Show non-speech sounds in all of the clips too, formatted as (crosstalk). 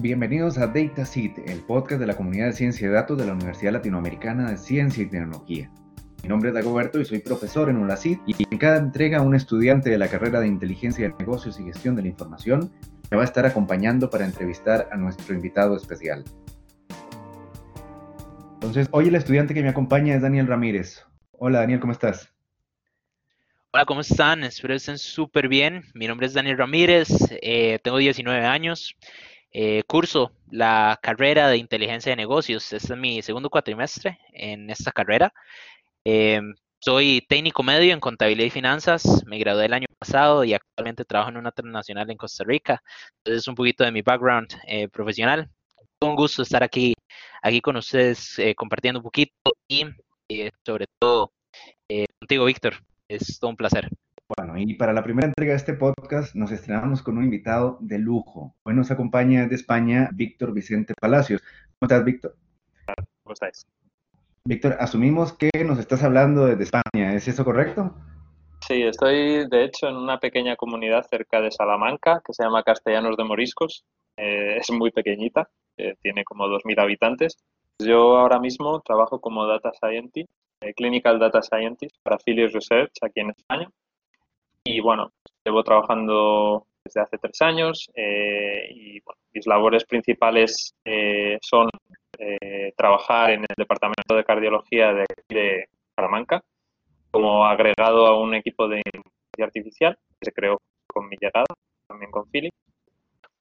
Bienvenidos a DataSeed, el podcast de la comunidad de ciencia y datos de la Universidad Latinoamericana de Ciencia y Tecnología. Mi nombre es Dagoberto y soy profesor en ULACID y en cada entrega un estudiante de la carrera de Inteligencia de Negocios y Gestión de la Información me va a estar acompañando para entrevistar a nuestro invitado especial. Entonces, hoy el estudiante que me acompaña es Daniel Ramírez. Hola Daniel, ¿cómo estás? Hola, ¿cómo están? Espero estén súper bien. Mi nombre es Daniel Ramírez, eh, tengo 19 años, eh, curso la carrera de inteligencia de negocios. Este es mi segundo cuatrimestre en esta carrera. Em, soy técnico medio en contabilidad y finanzas, me gradué el año pasado y actualmente trabajo en una transnacional en Costa Rica. Entonces, un poquito de mi background eh, profesional. Un gusto estar aquí, aquí con ustedes compartiendo un poquito y sobre todo contigo, Víctor. Es todo un placer. Bueno, y para la primera entrega de este podcast nos estrenamos con un invitado de lujo. Hoy nos acompaña de España Víctor Vicente Palacios. ¿Cómo estás, Víctor? ¿Cómo estáis? Víctor, asumimos que nos estás hablando desde España, ¿es eso correcto? Sí, estoy de hecho en una pequeña comunidad cerca de Salamanca que se llama Castellanos de Moriscos. Eh, es muy pequeñita, eh, tiene como 2.000 habitantes. Yo ahora mismo trabajo como Data Scientist eh, Clinical Data Scientist para Philips Research aquí en España. Y bueno, llevo trabajando desde hace tres años eh, y mis labores principales eh, son trabajar en el Departamento de Cardiología de, de Salamanca como agregado a un equipo de inteligencia artificial que se creó con mi llegada, también con Philips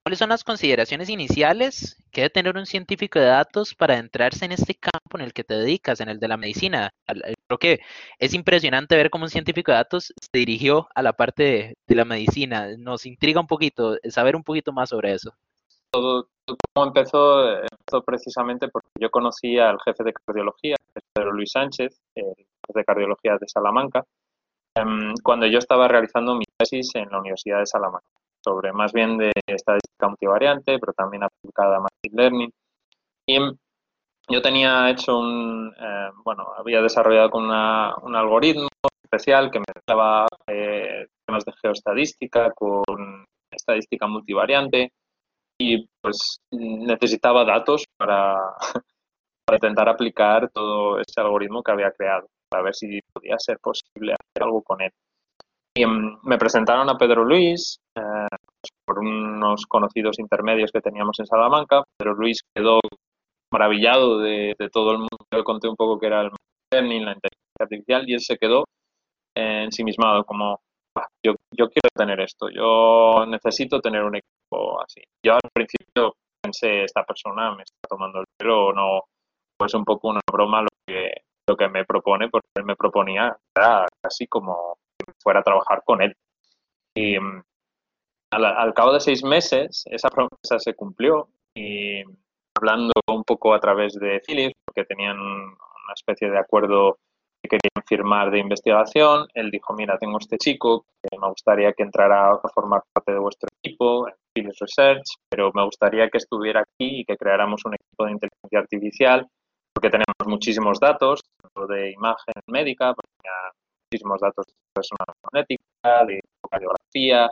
¿Cuáles son las consideraciones iniciales que debe tener un científico de datos para adentrarse en este campo en el que te dedicas, en el de la medicina? Creo que es impresionante ver cómo un científico de datos se dirigió a la parte de, la medicina. Nos intriga un poquito saber un poquito más sobre eso. Todo, cómo empezó, empezó precisamente porque yo conocí al jefe de cardiología, Pedro Luis Sánchez, el jefe de cardiología de Salamanca, em, cuando yo estaba realizando mi tesis en la Universidad de Salamanca sobre más bien de estadística multivariante, pero también aplicada a Machine Learning. Y yo tenía hecho un, eh, bueno, había desarrollado con un algoritmo especial que mezclaba eh, temas de geoestadística con estadística multivariante y pues necesitaba datos para, (laughs) para intentar aplicar todo ese algoritmo que había creado, para ver si podía ser posible hacer algo con él. Y mm, me presentaron a Pedro Luis unos conocidos intermedios que teníamos en Salamanca. Pedro Luis quedó maravillado de, todo el mundo. Yo conté un poco que era el learning, la inteligencia artificial, y él se quedó ensimismado, como yo, yo quiero tener esto, yo necesito tener un equipo así. Yo al principio pensé, esta persona me está tomando el pelo o no, pues un poco una broma lo que, lo que me propone, porque él me proponía, era casi como fuera a trabajar con él. Y al, cabo de seis meses, esa promesa se cumplió y hablando un poco a través de Philips, porque tenían una especie de acuerdo que querían firmar de investigación, él dijo, mira, tengo este chico que me gustaría que entrara a formar parte de vuestro equipo, Philips Research, pero me gustaría que estuviera aquí y que creáramos un equipo de inteligencia artificial, porque tenemos muchísimos datos, de imagen médica, muchísimos datos de personal magnética, de cardiografía,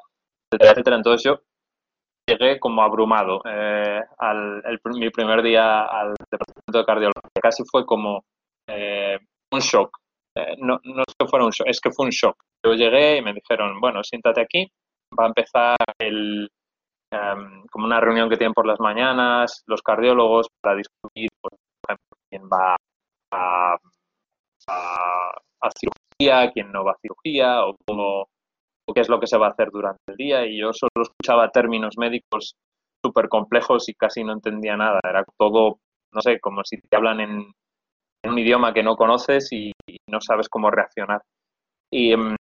etcétera. Entonces yo llegué como abrumado eh, al mi primer día al departamento de cardiología. Casi fue como eh, un shock. Eh, no, no es que fuera un shock, es que fue un shock. Yo llegué y me dijeron, bueno, siéntate aquí, va a empezar el, em, como una reunión que tienen por las mañanas los cardiólogos para discutir, por ejemplo, quién va a cirugía, quién no va a cirugía, o cómo qué es lo que se va a hacer durante el día y yo solo escuchaba términos médicos súper complejos y casi no entendía nada. Era todo, no sé, como si te hablan en, un idioma que no conoces y, no sabes cómo reaccionar. Y mm,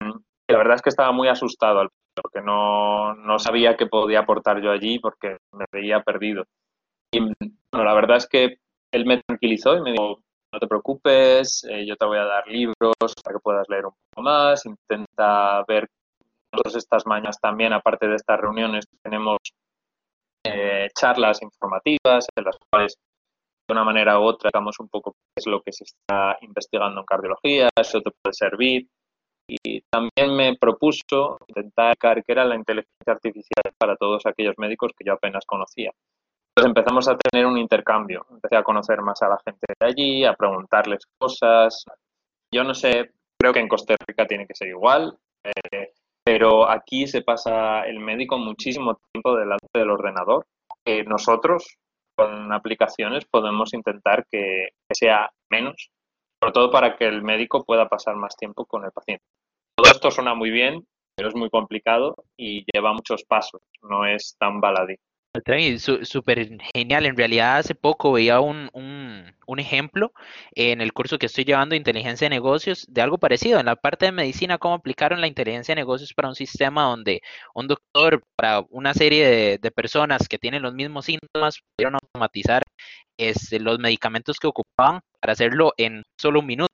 la verdad es que estaba muy asustado al porque no, no, sabía qué podía aportar yo allí porque me veía perdido. Y mm, bueno, la verdad es que él me tranquilizó y me dijo, no te preocupes, eh, yo te voy a dar libros para que puedas leer un poco más, intenta ver nosotros estas mañanas también, aparte de estas reuniones, tenemos eh, charlas informativas en las cuales de una manera u otra damos un poco qué es lo que se está investigando en cardiología, eso te puede servir. Y también me propuso intentar qué era la inteligencia artificial para todos aquellos médicos que yo apenas conocía. Entonces empezamos a tener un intercambio. Empecé a conocer más a la gente de allí, a preguntarles cosas. Yo no sé, creo que en Costa Rica tiene que ser igual, eh, pero aquí se pasa el médico muchísimo tiempo delante del ordenador. que nosotros, con aplicaciones, podemos intentar que sea menos, sobre todo para que el médico pueda pasar más tiempo con el paciente. Todo esto suena muy bien, pero es muy complicado y lleva muchos pasos, no es tan baladí. Súper genial. En realidad, hace poco veía un, ejemplo en el curso que estoy llevando de inteligencia de negocios de algo parecido. En la parte de medicina, cómo aplicaron la inteligencia de negocios para un sistema donde un doctor, para una serie de, personas que tienen los mismos síntomas, pudieron automatizar este, los medicamentos que ocupaban para hacerlo en solo un minuto.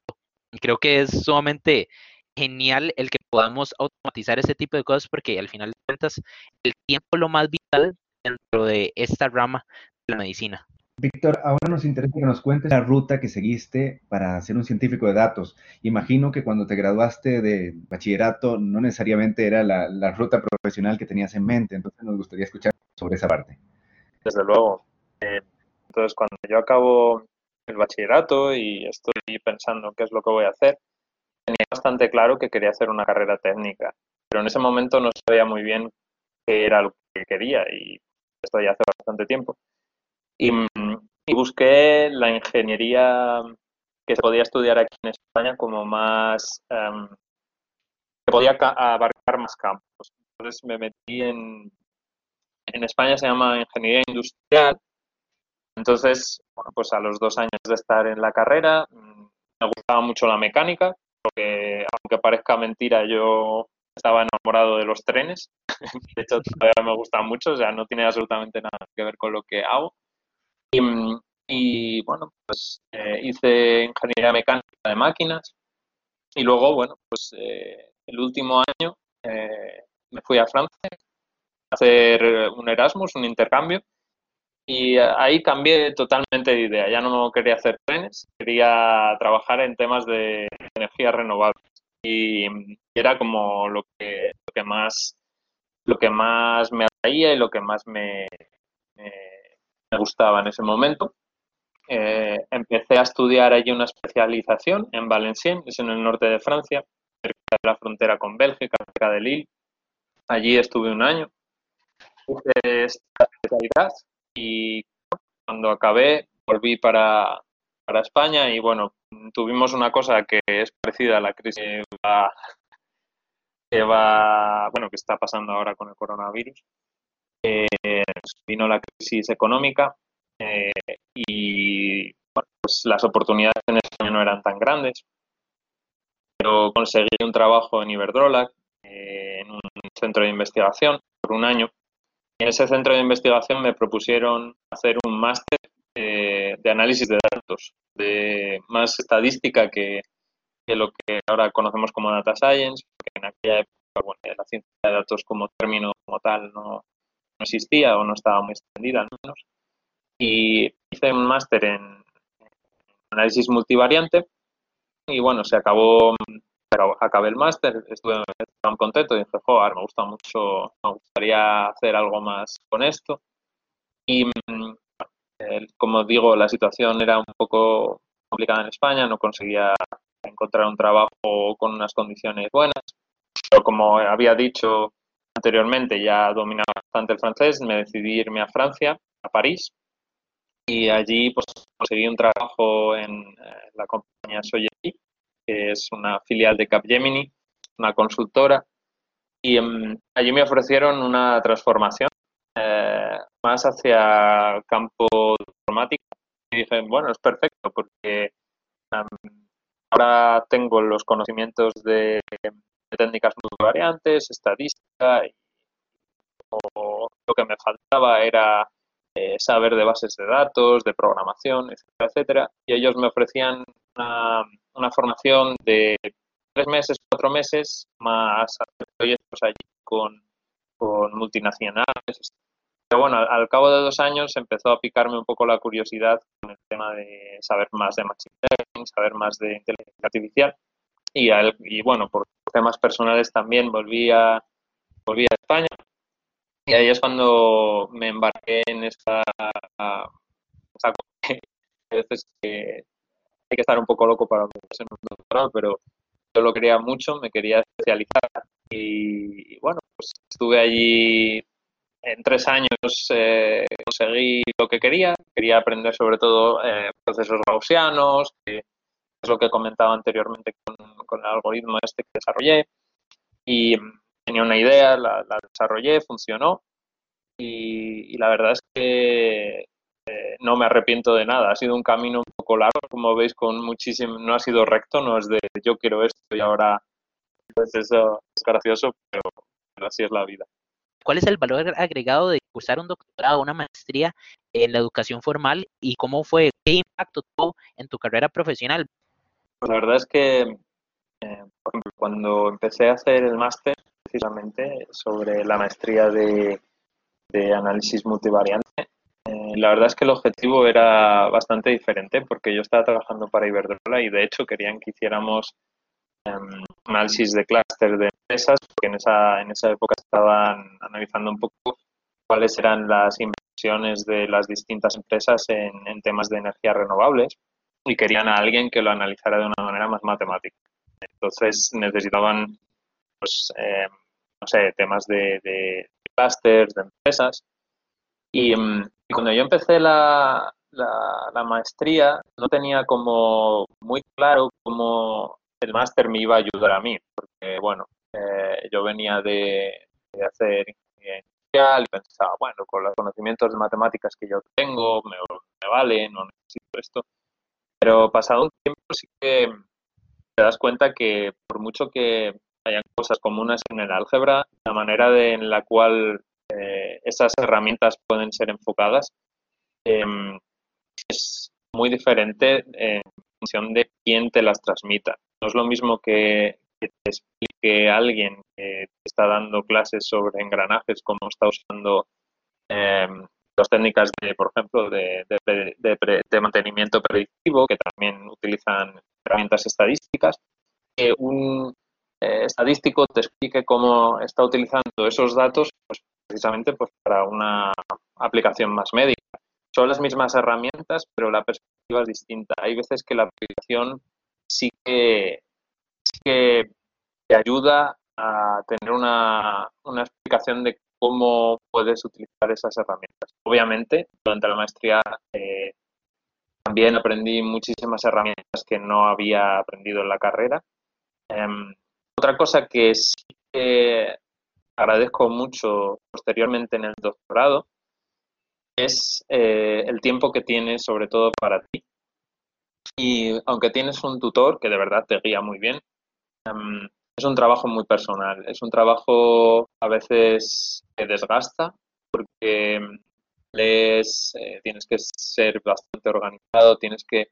Creo que es sumamente genial el que podamos automatizar ese tipo de cosas porque al final de cuentas el tiempo lo más vital dentro de esta rama de la medicina. Víctor, ahora nos interesa que nos cuentes la ruta que seguiste para ser un científico de datos. Imagino que cuando te graduaste de bachillerato no necesariamente era la, ruta profesional que tenías en mente, entonces nos gustaría escuchar sobre esa parte. Desde luego. Eh, entonces, cuando yo acabo el bachillerato y estoy pensando qué es lo que voy a hacer, tenía bastante claro que quería hacer una carrera técnica, pero en ese momento no sabía muy bien qué era lo que quería y esto ya hace bastante tiempo. Y, busqué la ingeniería que se podía estudiar aquí en España como más, em, que podía abarcar más campos. Entonces me metí en, en España se llama ingeniería industrial. Entonces, bueno, pues a los dos años de estar en la carrera, mm, me gustaba mucho la mecánica, porque aunque parezca mentira, yo estaba enamorado de los trenes. (laughs) De hecho, todavía me gustan mucho, o sea, no tiene absolutamente nada que ver con lo que hago. Y, bueno, pues eh, hice ingeniería mecánica de máquinas y luego, bueno, pues eh, el último año eh, me fui a Francia a hacer un Erasmus, un intercambio. Y ahí cambié totalmente de idea. Ya no quería hacer trenes, quería trabajar en temas de energías renovables. Y, era como lo que, lo que más lo que más me atraía y lo que más me, me, gustaba en ese momento. Eh, empecé a estudiar allí una especialización en Valenciennes, es en el norte de Francia, cerca de la frontera con Bélgica, cerca de Lille. Allí estuve un año. Hice esta especialidad y cuando acabé volví para, para España y bueno, tuvimos una cosa que es parecida a la crisis que va, bueno, que está pasando ahora con el coronavirus. Eh, vino la crisis económica eh, y pues las oportunidades en España no eran tan grandes, pero conseguí un trabajo en Iberdrola, eh, en un centro de investigación, por un año. En ese centro de investigación me propusieron hacer un máster de análisis de datos, de más estadística que, lo que ahora conocemos como data science, que en aquella época bueno, la ciencia de datos como término como tal no, existía o no estaba muy extendida al menos. Y hice un máster en, análisis multivariante y bueno, se acabó, pero acabé el máster, estuve tan contento y dije, joder, me gusta mucho, me gustaría hacer algo más con esto. Y mm, como digo, la situación era un poco complicada en España, no conseguía encontrar un trabajo con unas condiciones buenas. Pero como había dicho anteriormente, ya dominaba bastante el francés, me decidí irme a Francia, a París, y allí pues, conseguí un trabajo en eh, la compañía Soyeri, que es una filial de Capgemini, una consultora, y em, allí me ofrecieron una transformación eh, más hacia campo informático. Y dije, bueno, es perfecto porque Ahora tengo los conocimientos de, técnicas muy variantes, estadística, y lo que me faltaba era eh, saber de bases de datos, de programación, etcétera, etcétera. Y ellos me ofrecían una, formación de tres meses, cuatro meses, más proyectos allí con, con multinacionales, pero bueno, al, cabo de dos años empezó a picarme un poco la curiosidad con el tema de saber más de Machine Learning, saber más de inteligencia artificial. Y, y bueno, por temas personales también volví a, volví a España Y ahí es cuando me embarqué en esta, esta a veces que hay que estar un poco loco para meterse en un doctorado, pero yo lo quería mucho, me quería especializar y, bueno, pues estuve allí en tres años, eh, conseguí lo que quería, quería aprender sobre todo eh, procesos gaussianos, que es lo que comentaba anteriormente con, el algoritmo este que desarrollé, y tenía una idea, la, desarrollé, funcionó, y, la verdad es que eh, no me arrepiento de nada. Ha sido un camino un poco largo, como veis, con muchísimo, no ha sido recto, no es de yo quiero esto y ahora pues eso es gracioso, pero, así es la vida. ¿Cuál es el valor agregado de cursar un doctorado, una maestría en la educación formal y cómo fue, qué impacto tuvo en tu carrera profesional? Pues la verdad es que, eh, por ejemplo, cuando empecé a hacer el máster, precisamente sobre la maestría de, análisis multivariante, eh, la verdad es que el objetivo era bastante diferente porque yo estaba trabajando para Iberdrola y de hecho querían que hiciéramos análisis de clúster de empresas porque en esa, en esa época estaban analizando un poco cuáles eran las inversiones de las distintas empresas en, en temas de energías renovables y querían a alguien que lo analizara de una manera más matemática. Entonces necesitaban, pues, eh, no sé, temas de, de clusters, de empresas. Y, mm, y cuando yo empecé la, la, maestría, no tenía como muy claro cómo el máster me iba a ayudar a mí, porque, bueno, eh, yo venía de, hacer ingeniería industrial y pensaba, bueno, con los conocimientos de matemáticas que yo tengo, me, vale, no necesito esto. Pero pasado un tiempo sí que te das cuenta que por mucho que hayan cosas comunes en el álgebra, la manera en la cual eh, esas herramientas pueden ser enfocadas em, es muy diferente en función de quién te las transmita. No es lo mismo que, te explique alguien que está dando clases sobre engranajes, como está usando em, las técnicas, de, por ejemplo, de, de, mantenimiento predictivo, que también utilizan herramientas estadísticas, que un eh, estadístico te explique cómo está utilizando esos datos pues, precisamente pues, para una aplicación más médica. Son las mismas herramientas, pero la perspectiva es distinta. Hay veces que la aplicación sí que, te ayuda a tener una, explicación de cómo puedes utilizar esas herramientas. Obviamente, durante la maestría eh, también aprendí muchísimas herramientas que no había aprendido en la carrera. Em, otra cosa que sí que agradezco mucho posteriormente en el doctorado es eh, el tiempo que tienes sobre todo para ti. Y aunque tienes un tutor que de verdad te guía muy bien, em, es un trabajo muy personal. Es un trabajo a veces que desgasta porque lees, eh, tienes que ser bastante organizado, tienes que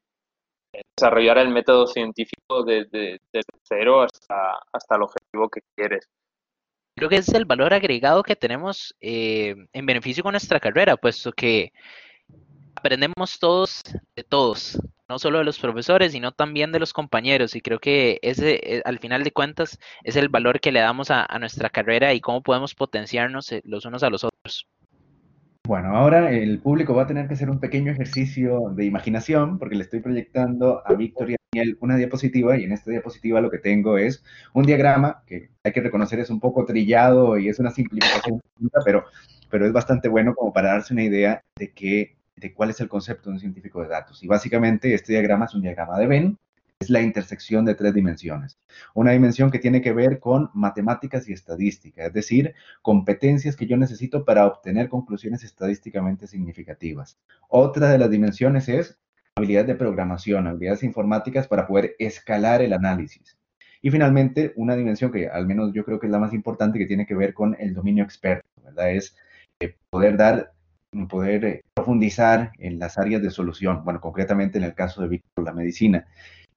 eh, desarrollar el método científico desde, cero hasta, hasta el objetivo que quieres. Creo que es el valor agregado que tenemos eh, en beneficio con nuestra carrera, puesto que aprendemos todos de todos, no solo de los profesores, sino también de los compañeros. Y creo que ese, eh, al final de cuentas, es el valor que le damos a, nuestra carrera y cómo podemos potenciarnos eh, los unos a los otros. Bueno, ahora el público va a tener que hacer un pequeño ejercicio de imaginación porque le estoy proyectando a Víctor y a Daniel una diapositiva y en esta diapositiva lo que tengo es un diagrama que hay que reconocer es un poco trillado y es una simplificación, pero, pero es bastante bueno como para darse una idea de, qué, de cuál es el concepto de un científico de datos. Y básicamente este diagrama es un diagrama de Venn es la intersección de tres dimensiones. Una dimensión que tiene que ver con matemáticas y estadística, es decir, competencias que yo necesito para obtener conclusiones estadísticamente significativas. Otra de las dimensiones es habilidad de programación, habilidades informáticas para poder escalar el análisis. Y finalmente, una dimensión que al menos yo creo que es la más importante, que tiene que ver con el dominio experto. Es eh, poder dar, poder eh, profundizar en las áreas de solución, bueno, concretamente en el caso de Víctor, la medicina.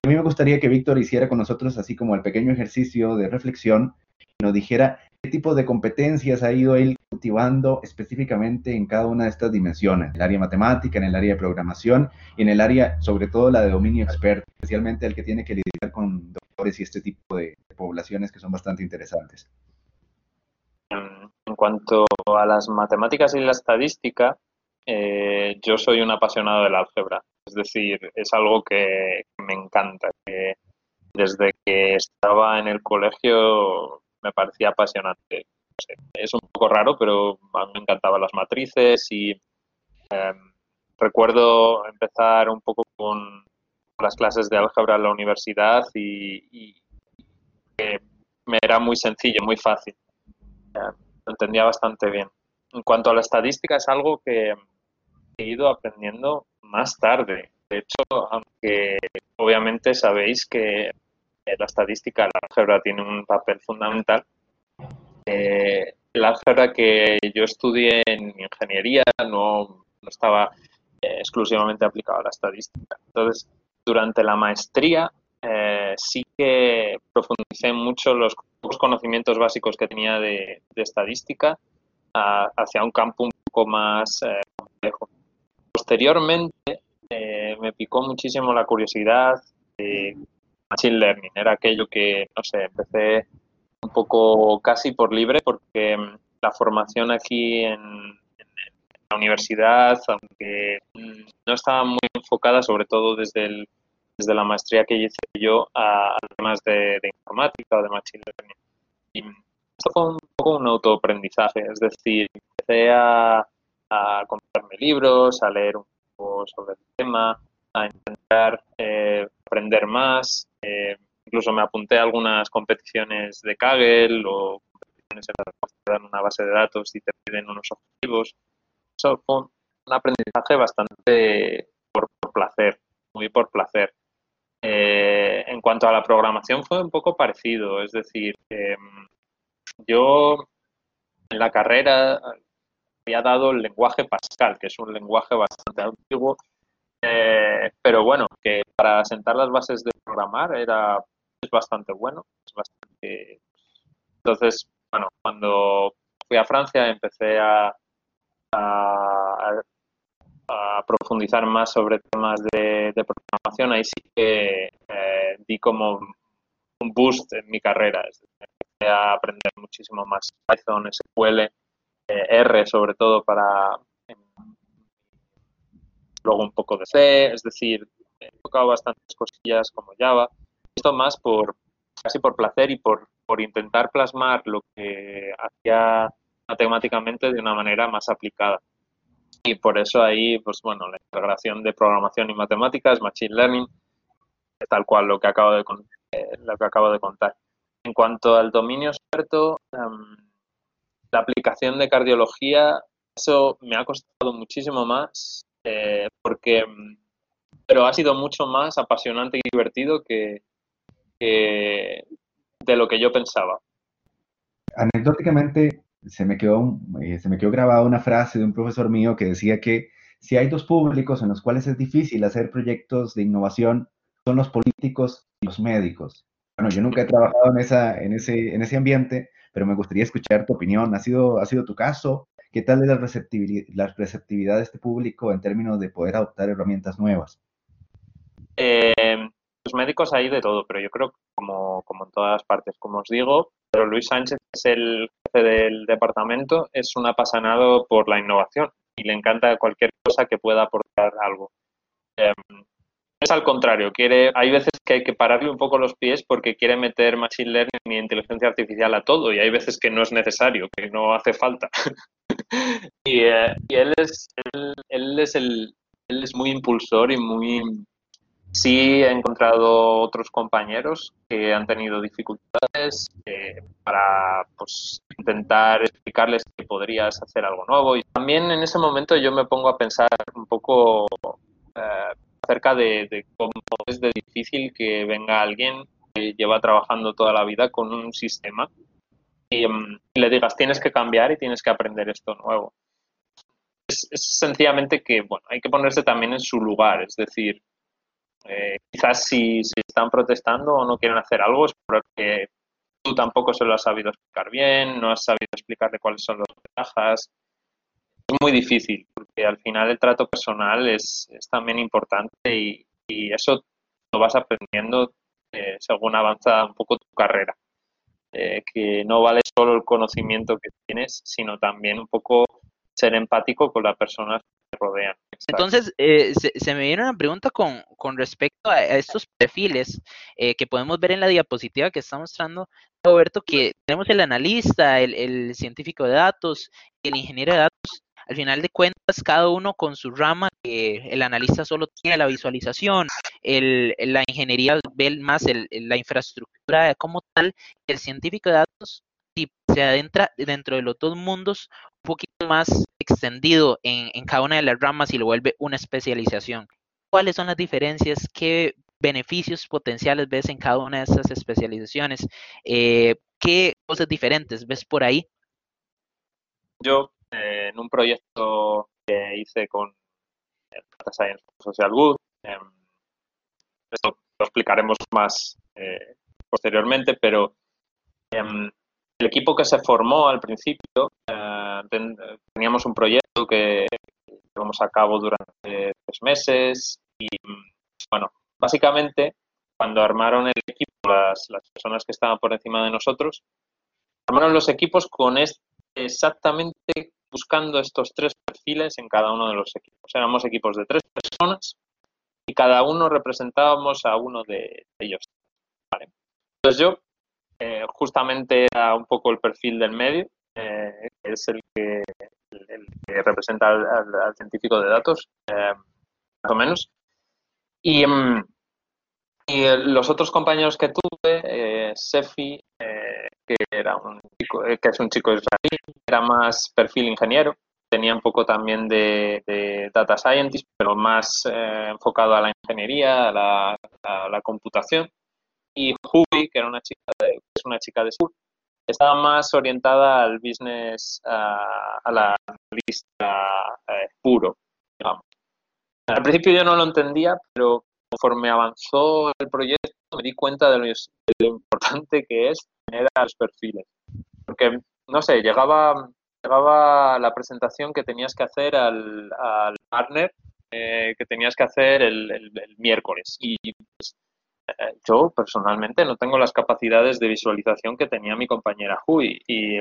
A mí me gustaría que Víctor hiciera con nosotros así como el pequeño ejercicio de reflexión y nos dijera qué tipo de competencias ha ido él cultivando específicamente en cada una de estas dimensiones, en el área matemática, en el área de programación y en el área, sobre todo la de dominio experto, especialmente el que tiene que lidiar con doctores y este tipo de, poblaciones que son bastante interesantes. Cuanto a las matemáticas y la estadística, eh, yo soy un apasionado del álgebra. Es decir, es algo que me encanta. desde que estaba en el colegio me parecía apasionante. es un poco raro, pero a mí me encantaban las matrices y em, recuerdo empezar un poco con las clases de álgebra en la universidad y, me era muy sencillo, muy fácil. Lo entendía bastante bien. En cuanto a la estadística, es algo que he ido aprendiendo más tarde. De hecho, aunque obviamente sabéis que la estadística, la álgebra tiene un papel fundamental, eh, la álgebra que yo estudié en ingeniería no, estaba eh, exclusivamente aplicada a la estadística. Entonces, durante la maestría eh, sí que profundicé mucho los conocimientos básicos que tenía de, estadística hacia un campo un poco más complejo. Posteriormente me picó muchísimo la curiosidad de Machine Learning. Era aquello que, no sé, empecé un poco casi por libre porque mm, la formación aquí en, la universidad, aunque mm, no estaba muy enfocada, sobre todo desde, desde la maestría que hice yo, a, de, informática o de Machine Learning. Esto fue un poco un autoaprendizaje, es decir, empecé a, a comprarme libros, a leer un poco sobre el tema, a intentar eh, aprender más. Eh, incluso me apunté a algunas competiciones de Kaggle o competiciones en las que te dan una base de datos y te piden unos objetivos. Eso fue un aprendizaje bastante por, placer, muy por placer. Eh, en cuanto a la programación fue un poco parecido, es decir, em, yo en la carrera había dado el lenguaje Pascal, que es un lenguaje bastante antiguo eh, pero bueno, que para sentar las bases de programar era es bastante bueno. Es bastante... Entonces, bueno, cuando fui a Francia empecé a, profundizar más sobre temas de, programación. Ahí sí que eh, di como un boost en mi carrera. empecé a aprender muchísimo más Python, SQL, eh, R sobre todo para luego un poco de C, es decir, he tocado bastantes cosillas como Java. Esto más por casi por placer y por, por intentar plasmar lo que hacía matemáticamente de una manera más aplicada. Y por eso ahí, pues bueno, la integración de programación y matemáticas, machine learning, tal cual lo que acabo de, eh, lo que acabo de contar. En cuanto al dominio experto, em, la aplicación de cardiología, eso me ha costado muchísimo más eh, porque, mm, pero ha sido mucho más apasionante y divertido que, de lo que yo pensaba. Anecdóticamente, se me, quedó, eh, se me quedó grabada una frase de un profesor mío que decía que si hay dos públicos en los cuales es difícil hacer proyectos de innovación, son los políticos y los médicos. Bueno, yo nunca he trabajado en, esa, en, ese, en ese ambiente, pero me gustaría escuchar tu opinión. ¿Ha sido, ha sido tu caso? ¿Qué tal es la receptividad, la receptividad de este público en términos de poder adoptar herramientas nuevas? Eh, los médicos hay de todo, pero yo creo como, como en todas partes, como os digo, pero Luis Sánchez es el jefe del departamento, es un apasionado por la innovación y le encanta cualquier cosa que pueda aportar algo. Em, es al contrario, quiere, hay veces que hay que pararle un poco los pies porque quiere meter machine learning y inteligencia artificial a todo y hay veces que no es necesario, que no hace falta. (laughs) Eh, y, él es él, es el él es muy impulsor y muy sí he encontrado otros compañeros que han tenido dificultades eh, para pues, intentar explicarles que podrías hacer algo nuevo y también en ese momento yo me pongo a pensar un poco eh, acerca de, cómo es de difícil que venga alguien que lleva trabajando toda la vida con un sistema Em, y, le digas tienes que cambiar y tienes que aprender esto nuevo. Es, sencillamente que bueno, hay que ponerse también en su lugar, es decir, eh, quizás si, si, están protestando o no quieren hacer algo es porque tú tampoco se lo has sabido explicar bien, no has sabido explicarle cuáles son las ventajas. Es muy difícil porque al final el trato personal es, es también importante y, y, eso lo vas aprendiendo eh, según avanza un poco tu carrera. eh, que no vale solo el conocimiento que tienes, sino también un poco ser empático con las personas Entonces, eh, se, me viene una pregunta con, respecto a, estos perfiles eh, que podemos ver en la diapositiva que está mostrando Roberto, que tenemos el analista, el, el científico de datos el ingeniero de datos. Al final de cuentas, cada uno con su rama, que el analista solo tiene la visualización, el, la ingeniería ve más la infraestructura como tal, el científico de datos se adentra dentro de los dos mundos un poquito más extendido en, cada una de las ramas y lo vuelve una especialización. ¿Cuáles son las diferencias? ¿Qué beneficios potenciales ves en cada una de estas especializaciones? Eh, ¿Qué cosas diferentes ves por ahí? Yo eh, en un proyecto que hice con Data Science Social Good. Eh, lo explicaremos más eh, posteriormente, pero em, el equipo que se formó al principio, eh, teníamos un proyecto que llevamos a cabo durante tres meses y, bueno, básicamente cuando armaron el equipo, las, las personas que estaban por encima de nosotros, armaron los equipos con este, exactamente buscando estos tres perfiles en cada uno de los equipos. Éramos equipos de tres personas y cada uno representábamos a uno de ellos. Entonces yo eh, justamente era un poco el perfil del medio, eh, que es el que, representa al, científico de datos, eh, más o menos. Y, mm, y los otros compañeros que tuve, Sefi, que era un chico, que es un chico israelí, era más perfil ingeniero, tenía un poco también de, data scientist, pero más eh, enfocado a la ingeniería, a la, computación. Y Hubi, que era una chica de, es una chica de sur, estaba más orientada al business, a, la lista eh, puro, digamos. Al principio yo no lo entendía, pero conforme avanzó el proyecto me di cuenta de lo importante que es tener a los perfiles. Porque no sé, llegaba, llegaba la presentación que tenías que hacer al, partner, eh, que tenías que hacer el, miércoles. Y pues, yo personalmente no tengo las capacidades de visualización que tenía mi compañera Hui. Y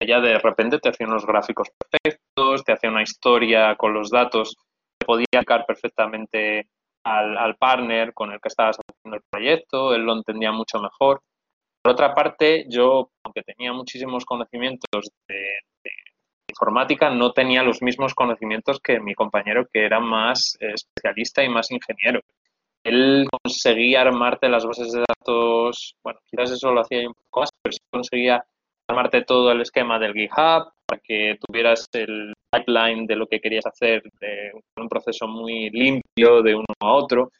ella de repente te hacía unos gráficos perfectos, te hacía una historia con los datos, te podía sacar perfectamente al, al partner con el que estabas haciendo el proyecto, él lo entendía mucho mejor. Por otra parte, yo, aunque tenía muchísimos conocimientos de, informática, no tenía los mismos conocimientos que mi compañero, que era más especialista y más ingeniero. Él conseguía armarte las bases de datos, bueno, quizás eso lo hacía un poco más, pero sí conseguía armarte todo el esquema del GitHub para que tuvieras el pipeline de lo que querías hacer, de un proceso muy limpio de uno a otro.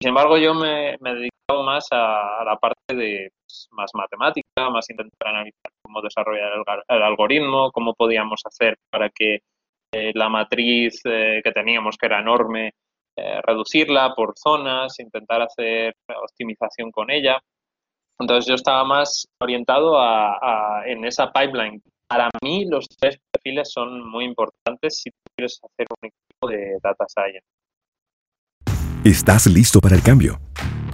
Sin embargo, yo me, me dedicaba más a, la parte de pues, más matemática, más intentar analizar cómo desarrollar el, algoritmo, cómo podíamos hacer para que eh, la matriz eh, que teníamos, que era enorme, eh, reducirla por zonas, intentar hacer optimización con ella. Entonces yo estaba más orientado a, en esa pipeline. Para mí los tres perfiles son muy importantes si quieres hacer un equipo de data science. ¿Estás listo para el cambio?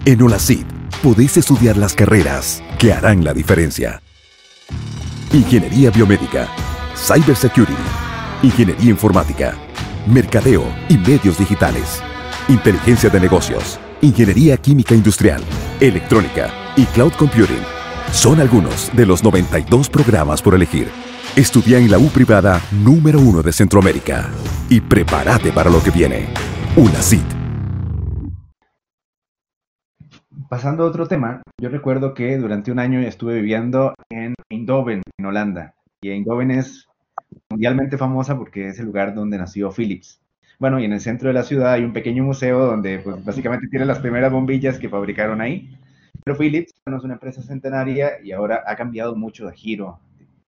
En Olacid podés estudiar las carreras que harán la diferencia. Ingeniería biomédica, cybersecurity, ingeniería informática, mercadeo y medios digitales, inteligencia de negocios, ingeniería química industrial, electrónica y cloud computing. Son algunos de los 92 programas por elegir. Estudia en la U privada número uno de Centroamérica y prepárate para lo que viene. UNACIT Pasando a otro tema, yo recuerdo que durante un año estuve viviendo en Eindhoven, en Holanda. Y Eindhoven es mundialmente famosa porque es el lugar donde nació Philips. Bueno, y en el centro de la ciudad hay un pequeño museo donde pues, básicamente tiene las primeras bombillas que fabricaron ahí. Pero Philips no es una empresa centenaria y ahora ha cambiado mucho de giro.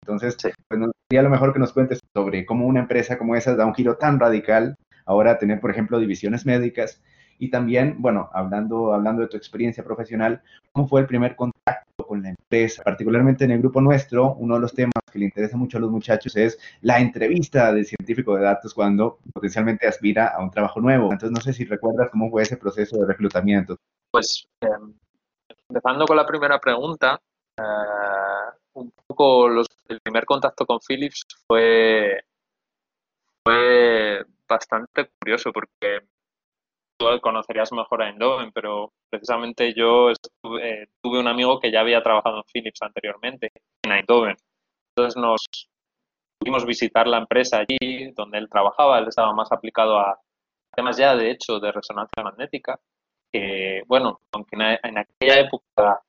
Entonces, pues sería lo mejor que nos cuentes sobre cómo una empresa como esa da un giro tan radical ahora tener, por ejemplo, divisiones médicas y también, bueno, hablando, hablando de tu experiencia profesional, ¿cómo fue el primer contacto con la empresa? Particularmente en el grupo nuestro, uno de los temas que le interesa mucho a los muchachos es la entrevista del científico de datos cuando potencialmente aspira a un trabajo nuevo. Entonces, no sé si recuerdas cómo fue ese proceso de reclutamiento. Pues, em, empezando con la primera pregunta, eh, un poco los, el primer contacto con Philips fue, fue bastante curioso porque tú conocerías mejor a Eindhoven, pero precisamente yo estuve, tuve un amigo que ya había trabajado en Philips anteriormente, en Eindhoven. Entonces nos pudimos visitar la empresa allí donde él trabajaba, él estaba más aplicado a temas ya de hecho de resonancia magnética, que bueno, aunque en aquella época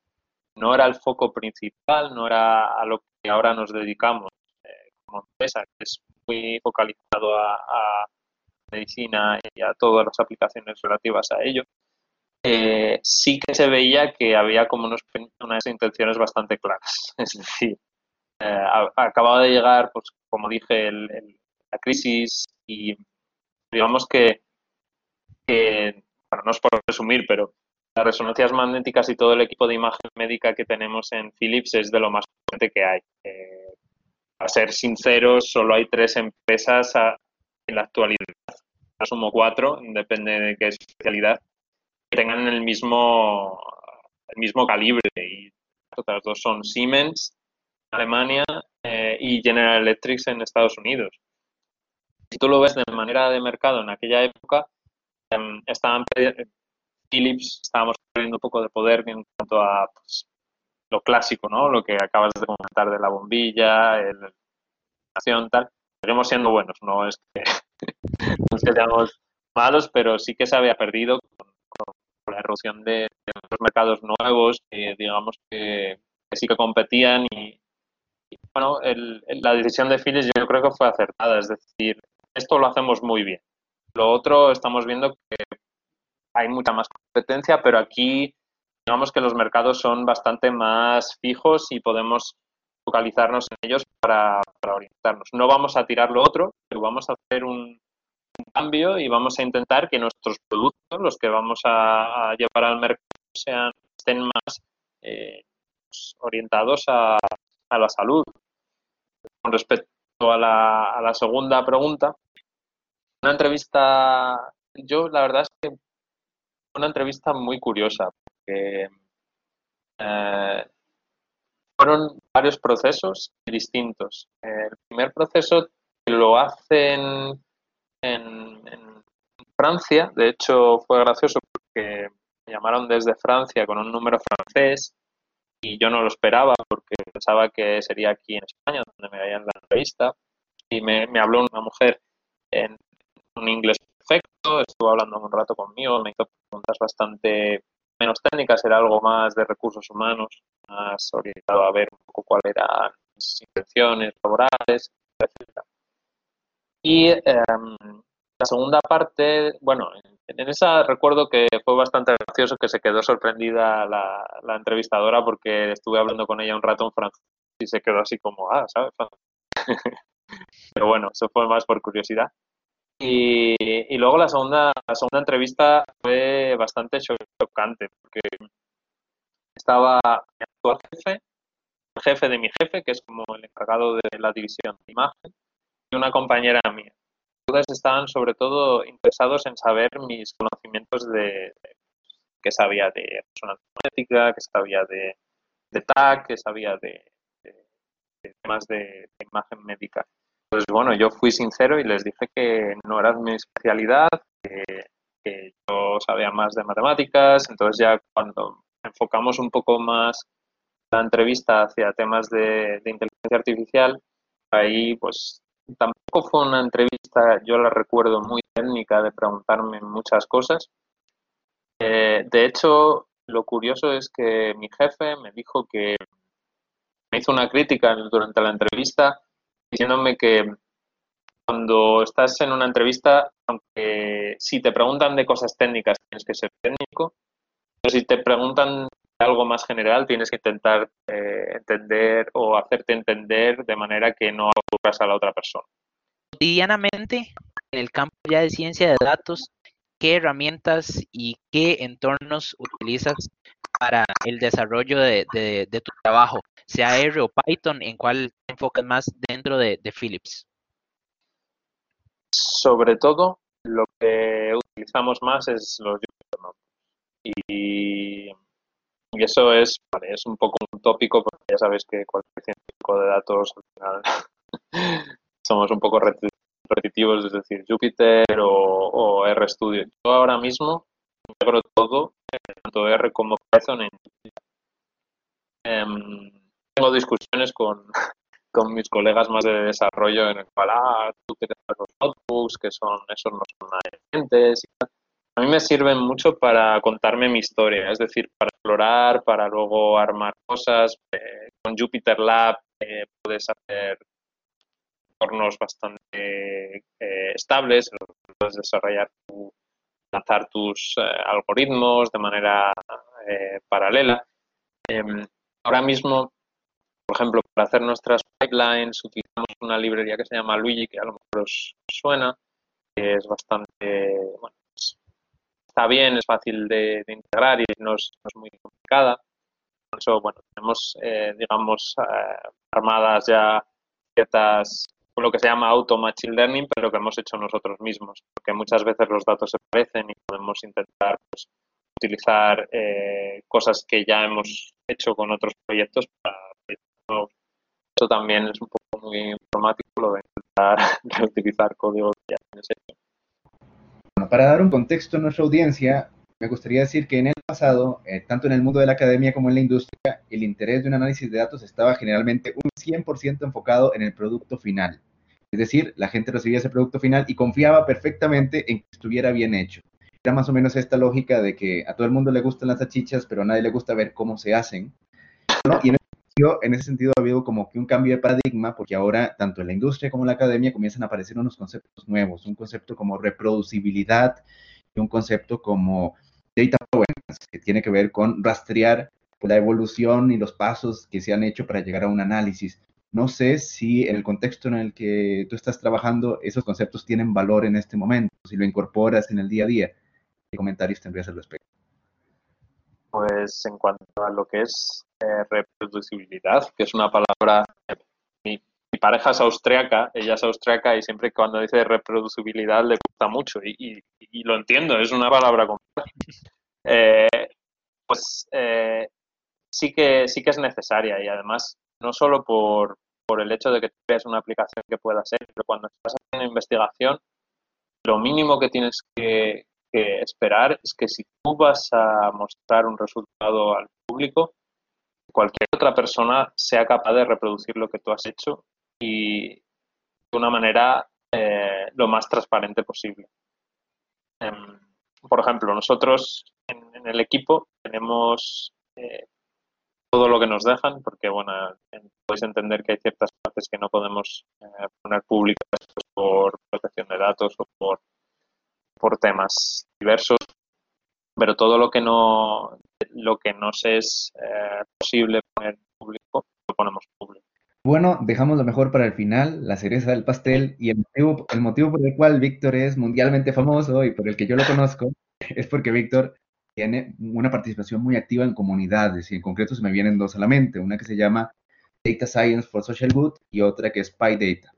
no era el foco principal, no era a lo que ahora nos dedicamos eh, como empresa, que es muy focalizado a, medicina y a todas las aplicaciones relativas a ello, eh, sí que se veía que había como unas intenciones bastante claras. (laughs) Es decir, eh, acababa de llegar, pues como dije, la crisis y digamos que, bueno, no es por resumir, pero las resonancias magnéticas y todo el equipo de imagen médica que tenemos en Philips es de lo más potente que hay. Eh, a ser sinceros, solo hay tres empresas en la actualidad, asumo cuatro, depende de qué especialidad, que tengan el mismo, el mismo calibre. Y otras dos son Siemens, Alemania, eh, y General Electric en Estados Unidos. Si tú lo ves de manera de mercado en aquella época, em, estaban Philips estábamos perdiendo un poco de poder en cuanto a pues, lo clásico, ¿no? Lo que acabas de comentar de la bombilla, el, la tal. Seguimos siendo buenos, no es que, (laughs) no seamos malos, pero sí que se había perdido con, la erosión de, los mercados nuevos, que digamos que, sí que competían y, bueno, la decisión de Philips yo creo que fue acertada, es decir, esto lo hacemos muy bien. Lo otro estamos viendo que hay mucha más competencia, pero aquí digamos que los mercados son bastante más fijos y podemos focalizarnos en ellos para, orientarnos. No vamos a tirar lo otro, pero vamos a hacer un, cambio y vamos a intentar que nuestros productos, los que vamos a, llevar al mercado, sean, estén más eh, pues, orientados a, la salud. Con respecto a la, a la segunda pregunta, una entrevista, yo la verdad es que una entrevista muy curiosa, porque eh, fueron varios procesos distintos. El primer proceso lo hacen en, Francia, de hecho fue gracioso porque me llamaron desde Francia con un número francés y yo no lo esperaba porque pensaba que sería aquí en España donde me veían la entrevista. Y me, me habló una mujer en un inglés perfecto, estuvo hablando un rato conmigo, me hizo preguntas bastante menos técnicas, era algo más de recursos humanos, más orientado a ver un poco cuáles eran mis intenciones laborales, etc. Y em, la segunda parte, bueno, en esa recuerdo que fue bastante gracioso que se quedó sorprendida la, la entrevistadora porque estuve hablando con ella un rato en francés y se quedó así como, ah, ¿sabes? (laughs) Pero bueno, eso fue más por curiosidad. Y, y, luego la segunda, la segunda entrevista fue bastante chocante, porque estaba actual jefe, el jefe de mi jefe, que es como el encargado de la división de imagen, y una compañera mía. Todos estaban sobre todo interesados en saber mis conocimientos de, que sabía de resonancia magnética, que sabía de, de TAC, que sabía de, de temas de imagen médica. Pues bueno, yo fui sincero y les dije que no era mi especialidad, que, yo sabía más de matemáticas, entonces ya cuando enfocamos un poco más la entrevista hacia temas de, inteligencia artificial, ahí pues tampoco fue una entrevista, yo la recuerdo muy técnica de preguntarme muchas cosas. Eh, de hecho, lo curioso es que mi jefe me dijo que me hizo una crítica durante la entrevista diciéndome que cuando estás en una entrevista, aunque si te preguntan de cosas técnicas tienes que ser técnico, pero si te preguntan algo más general tienes que intentar eh, entender o hacerte entender de manera que no aburras a la otra persona. Cotidianamente, en el campo ya de ciencia de datos, ¿qué herramientas y qué entornos utilizas para el desarrollo de, de tu trabajo? sea R o Python, ¿en cuál te enfocas más dentro de, Philips? Sobre todo, lo que utilizamos más es los y, y eso es, es un poco un tópico porque ya sabéis que cualquier poco de datos, al final (laughs) somos un poco repetitivos, es decir, Jupyter o, RStudio. Yo ahora mismo integro todo, tanto R como Python en em, tengo discusiones con, (laughs) con mis colegas más de desarrollo en el cual, ah, tú que los notebooks, que son, esos no son eficientes. A mí me sirven mucho para contarme mi historia, es decir, para explorar, para luego armar cosas. Eh, con Jupyter Lab eh, puedes hacer entornos bastante eh, estables, puedes desarrollar, lanzar tus algoritmos de manera paralela. Em, ahora mismo por ejemplo, para hacer nuestras pipelines utilizamos una librería que se llama Luigi, que a lo mejor os suena, que es bastante, bueno, está bien, es fácil de, integrar y no es, muy complicada. Por eso, bueno, tenemos, eh, digamos, eh, armadas ya ciertas, lo que se llama auto machine learning, pero que hemos hecho nosotros mismos, porque muchas veces los datos se parecen y podemos intentar pues, utilizar eh, cosas que ya hemos hecho con otros proyectos para eso también es un poco muy informático lo de intentar (laughs) reutilizar código que ya tienes hecho. Para dar un contexto a nuestra audiencia, me gustaría decir que en el pasado, eh, tanto en el mundo de la academia como en la industria, el interés de un análisis de datos estaba generalmente un 100% enfocado en el producto final. Es decir, la gente recibía ese producto final y confiaba perfectamente en que estuviera bien hecho. Era más o menos esta lógica de que a todo el mundo le gustan las achichas, pero a nadie le gusta ver cómo se hacen. Y en en ese sentido ha habido como que un cambio de paradigma porque ahora tanto en la industria como en la academia comienzan a aparecer unos conceptos nuevos, un concepto como reproducibilidad y un concepto como data provenance, que tiene que ver con rastrear la evolución y los pasos que se han hecho para llegar a un análisis. No sé si en el contexto en el que tú estás trabajando esos conceptos tienen valor en este momento, si lo incorporas en el día a día. ¿Qué comentarios tendrías al respecto? Pues en cuanto a lo que es eh, reproducibilidad, que es una palabra, mi, pareja es austriaca, ella es austriaca y siempre cuando dice reproducibilidad le gusta mucho y, lo entiendo, es una palabra compleja. Eh, pues eh, sí, que, sí que es necesaria y además no solo por, por el hecho de que crees una aplicación que pueda ser, pero cuando estás haciendo investigación, lo mínimo que tienes que, esperar es que si tú vas a mostrar un resultado al público, cualquier otra persona sea capaz de reproducir lo que tú has hecho y de una manera eh, lo más transparente posible. Em, por ejemplo, nosotros en, el equipo tenemos eh, todo lo que nos dejan, porque bueno, podéis entender que hay ciertas partes que no podemos eh, poner públicas por protección de datos o por por temas diversos, pero todo lo que no lo que nos es eh, posible poner público, lo ponemos público. Bueno, dejamos lo mejor para el final, la cereza del pastel, y el motivo, el motivo por el cual Víctor es mundialmente famoso y por el que yo lo conozco (laughs) es porque Víctor tiene una participación muy activa en comunidades, y en concreto se me vienen dos a la mente, una que se llama Data Science for Social Good y otra que es PyData.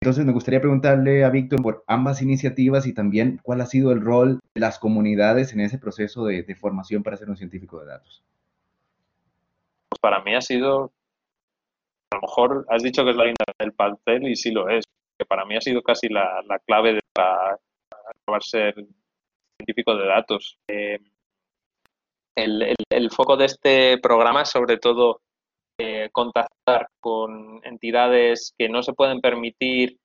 Entonces me gustaría preguntarle a Víctor por ambas iniciativas y también cuál ha sido el rol de las comunidades en ese proceso de, formación para ser un científico de datos. Pues para mí ha sido, a lo mejor has dicho que es la linda del pastel y sí lo es, que para mí ha sido casi la, clave de para ser científico de datos. Eh, el, foco de este programa sobre todo eh, contactar con entidades que no se pueden permitir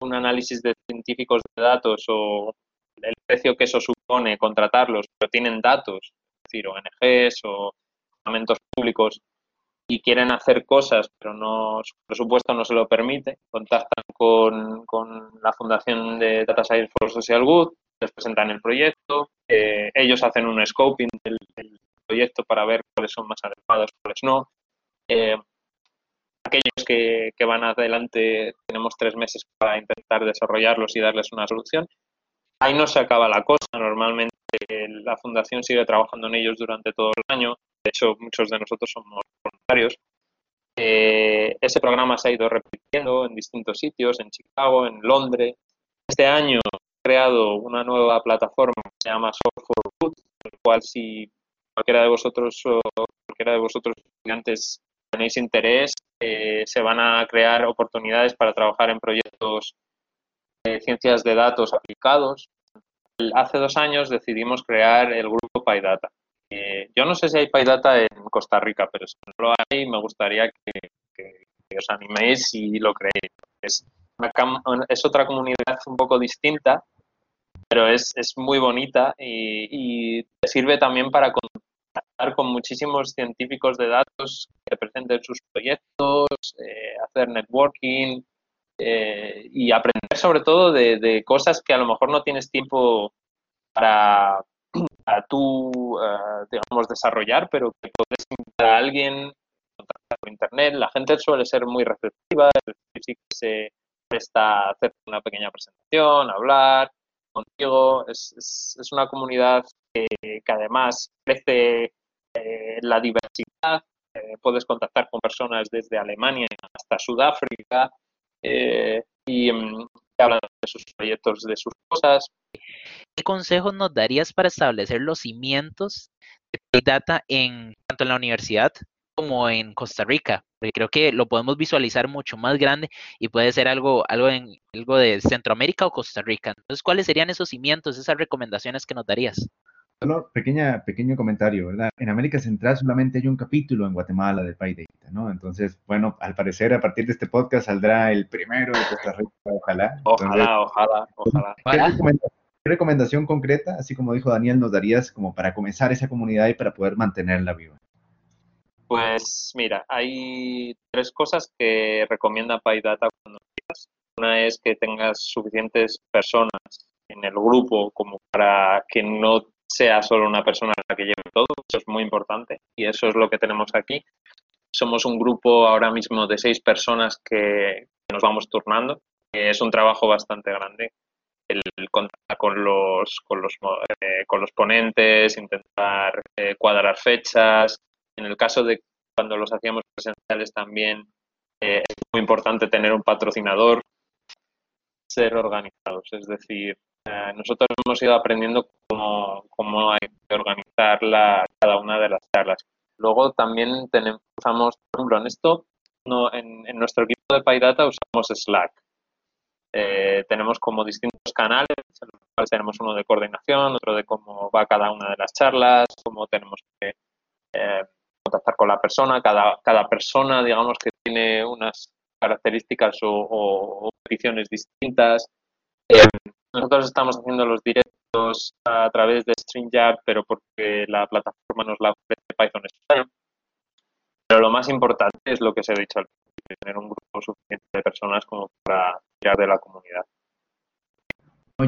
un análisis de científicos de datos o el precio que eso supone contratarlos, pero tienen datos, es decir, ONGs o estamentos públicos y quieren hacer cosas, pero no su presupuesto no se lo permite, contactan con, la Fundación de Data Science for Social Good, les presentan el proyecto, eh, ellos hacen un scoping del, del, proyecto para ver cuáles son más adecuados, cuáles no, eh, aquellos que, van adelante tenemos tres meses para intentar desarrollarlos y darles una solución. Ahí no se acaba la cosa. Normalmente la fundación sigue trabajando en ellos durante todo el año. De hecho, muchos de nosotros somos voluntarios. Eh, ese programa se ha ido repitiendo en distintos sitios, en Chicago, en Londres. Este año he creado una nueva plataforma que se llama Software for Good, el cual si cualquiera de vosotros o cualquiera de vosotros estudiantes tenéis interés, eh, se van a crear oportunidades para trabajar en proyectos de ciencias de datos aplicados. Hace dos años decidimos crear el grupo PyData. Eh, yo no sé si hay PyData en Costa Rica, pero si no lo hay, me gustaría que, os animéis y lo creéis. Es, es otra comunidad un poco distinta, pero es, muy bonita y, y, sirve también para con muchísimos científicos de datos que presenten sus proyectos, eh, hacer networking eh, y aprender sobre todo de, cosas que a lo mejor no tienes tiempo para, para tú, eh, digamos, desarrollar, pero que puedes invitar a alguien por internet. La gente suele ser muy receptiva, sí que se presta a hacer una pequeña presentación, hablar contigo. Es, una comunidad que además crece eh, la diversidad. Eh, puedes contactar con personas desde Alemania hasta Sudáfrica eh, y mm, hablan de sus proyectos, de sus cosas. ¿Qué consejos nos darías para establecer los cimientos de Data en tanto en la universidad como en Costa Rica? Porque creo que lo podemos visualizar mucho más grande y puede ser algo, algo, en, algo de Centroamérica o Costa Rica. Entonces, ¿cuáles serían esos cimientos, esas recomendaciones que nos darías? Solo pequeña, pequeño comentario, ¿verdad? En América Central solamente hay un capítulo en Guatemala del PyData, ¿no? Entonces, bueno, al parecer a partir de este podcast saldrá el primero de Costa Rica, ojalá. Ojalá, ojalá, ojalá. ¿qué, recomendación, concreta, así como dijo Daniel, nos darías como para comenzar esa comunidad y para poder mantenerla viva? Pues mira, hay tres cosas que recomienda PyData cuando quieras. Una es que tengas suficientes personas en el grupo como para que no sea solo una persona la que lleve todo, eso es muy importante y eso es lo que tenemos aquí. Somos un grupo ahora mismo de seis personas que nos vamos turnando. Es un trabajo bastante grande el contar con los, con los, eh, con los ponentes, intentar eh, cuadrar fechas. En el caso de cuando los hacíamos presenciales también eh, es muy importante tener un patrocinador, ser organizados, es decir, eh, nosotros hemos ido aprendiendo cómo, cómo hay que organizar la, cada una de las charlas. Luego también usamos, por ejemplo, en esto, no, en, en nuestro equipo de PyData usamos Slack. Eh, tenemos como distintos canales, en los cuales tenemos uno de coordinación, otro de cómo va cada una de las charlas, cómo tenemos que eh, contactar con la persona. Cada, cada persona, digamos, que tiene unas características o, o peticiones distintas. Nosotros estamos haciendo los directos a través de StreamYard, pero porque la plataforma nos la ofrece Python España. Pero lo más importante es lo que se ha dicho al principio, tener un grupo suficiente de personas como para tirar de la comunidad.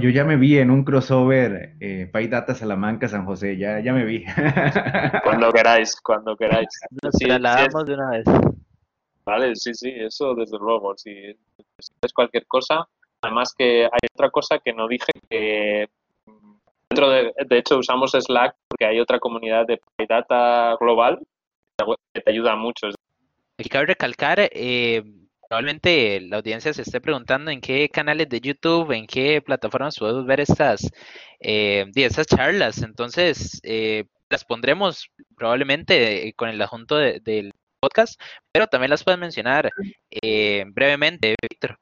Yo ya me vi en un crossover eh, PyData Salamanca San José, ya, ya me vi. cuando queráis, cuando queráis. Nos sí, trasladamos de una vez. Vale, sí, sí, eso desde luego. Si es cualquier cosa, Además que hay otra cosa que no dije que dentro de, de hecho usamos Slack porque hay otra comunidad de data global que te ayuda mucho. Aquí cabe recalcar, eh, probablemente la audiencia se esté preguntando en qué canales de YouTube, en qué plataformas podemos ver estas, eh, estas charlas. Entonces, eh, las pondremos probablemente con el adjunto del podcast, pero también las puedes mencionar brevemente, Víctor.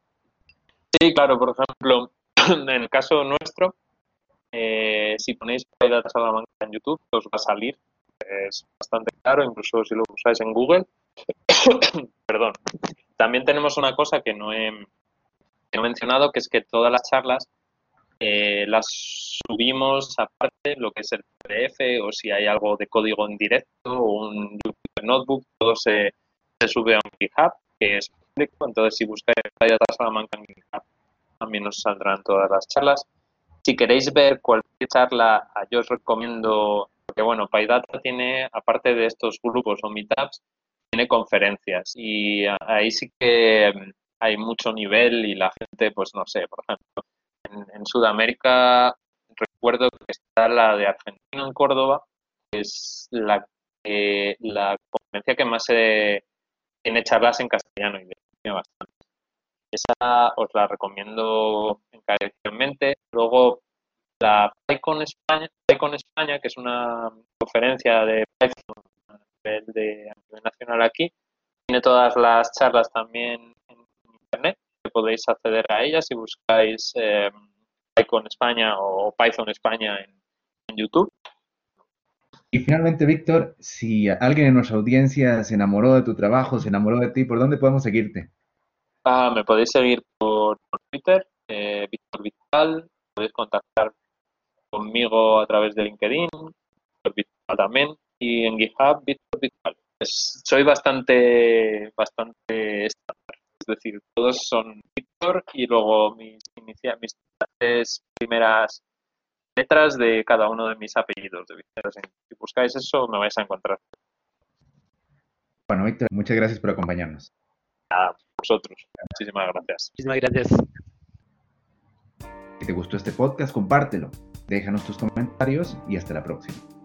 Sí, claro, por ejemplo, (clears throat) en el caso nuestro, eh, si ponéis Data Salamanca en YouTube, os va a salir. Es bastante claro, incluso si lo usáis en Google. (coughs) Perdón. También tenemos una cosa que no he, mencionado, que es que todas las charlas eh, las subimos aparte, lo que es el PDF o si hay algo de código en directo o un Notebook, todo se, se sube a un GitHub, que es entonces si buscáis Data Salamanca también os saldrán todas las charlas. Si queréis ver cualquier charla, yo os recomiendo, porque bueno, PyData tiene, aparte de estos grupos o meetups, tiene conferencias y ahí sí que mm, hay mucho nivel y la gente, pues no sé, por ejemplo, en, Sudamérica recuerdo que está la de Argentina en Córdoba, que es la, la conferencia que más se tiene charlas en castellano y bastante. Esa os la recomiendo encarecidamente. Luego, la PyCon España, España, que es una conferencia de Python a nivel, de, nacional aquí, tiene todas las charlas también en internet, que podéis acceder a ellas si buscáis eh, Python España o Python España en YouTube. Y finalmente, Víctor, si alguien en nuestra audiencia se enamoró de tu trabajo, se enamoró de ti, ¿por dónde podemos seguirte? Ah, me podéis seguir por, Twitter, eh, Víctor Vital, podéis contactar conmigo a través de LinkedIn, Víctor Vital también, y en GitHub, Víctor Vital. Soy bastante, bastante estándar, es decir, todos son Víctor y luego mis, inicia- mis primeras letras de cada uno de mis apellidos. De Víctor. Si buscáis eso, me vais a encontrar. Bueno, Víctor, muchas gracias por acompañarnos. A vosotros. Muchísimas gracias. Muchísimas gracias. Si te gustó este podcast, compártelo. Déjanos tus comentarios y hasta la próxima.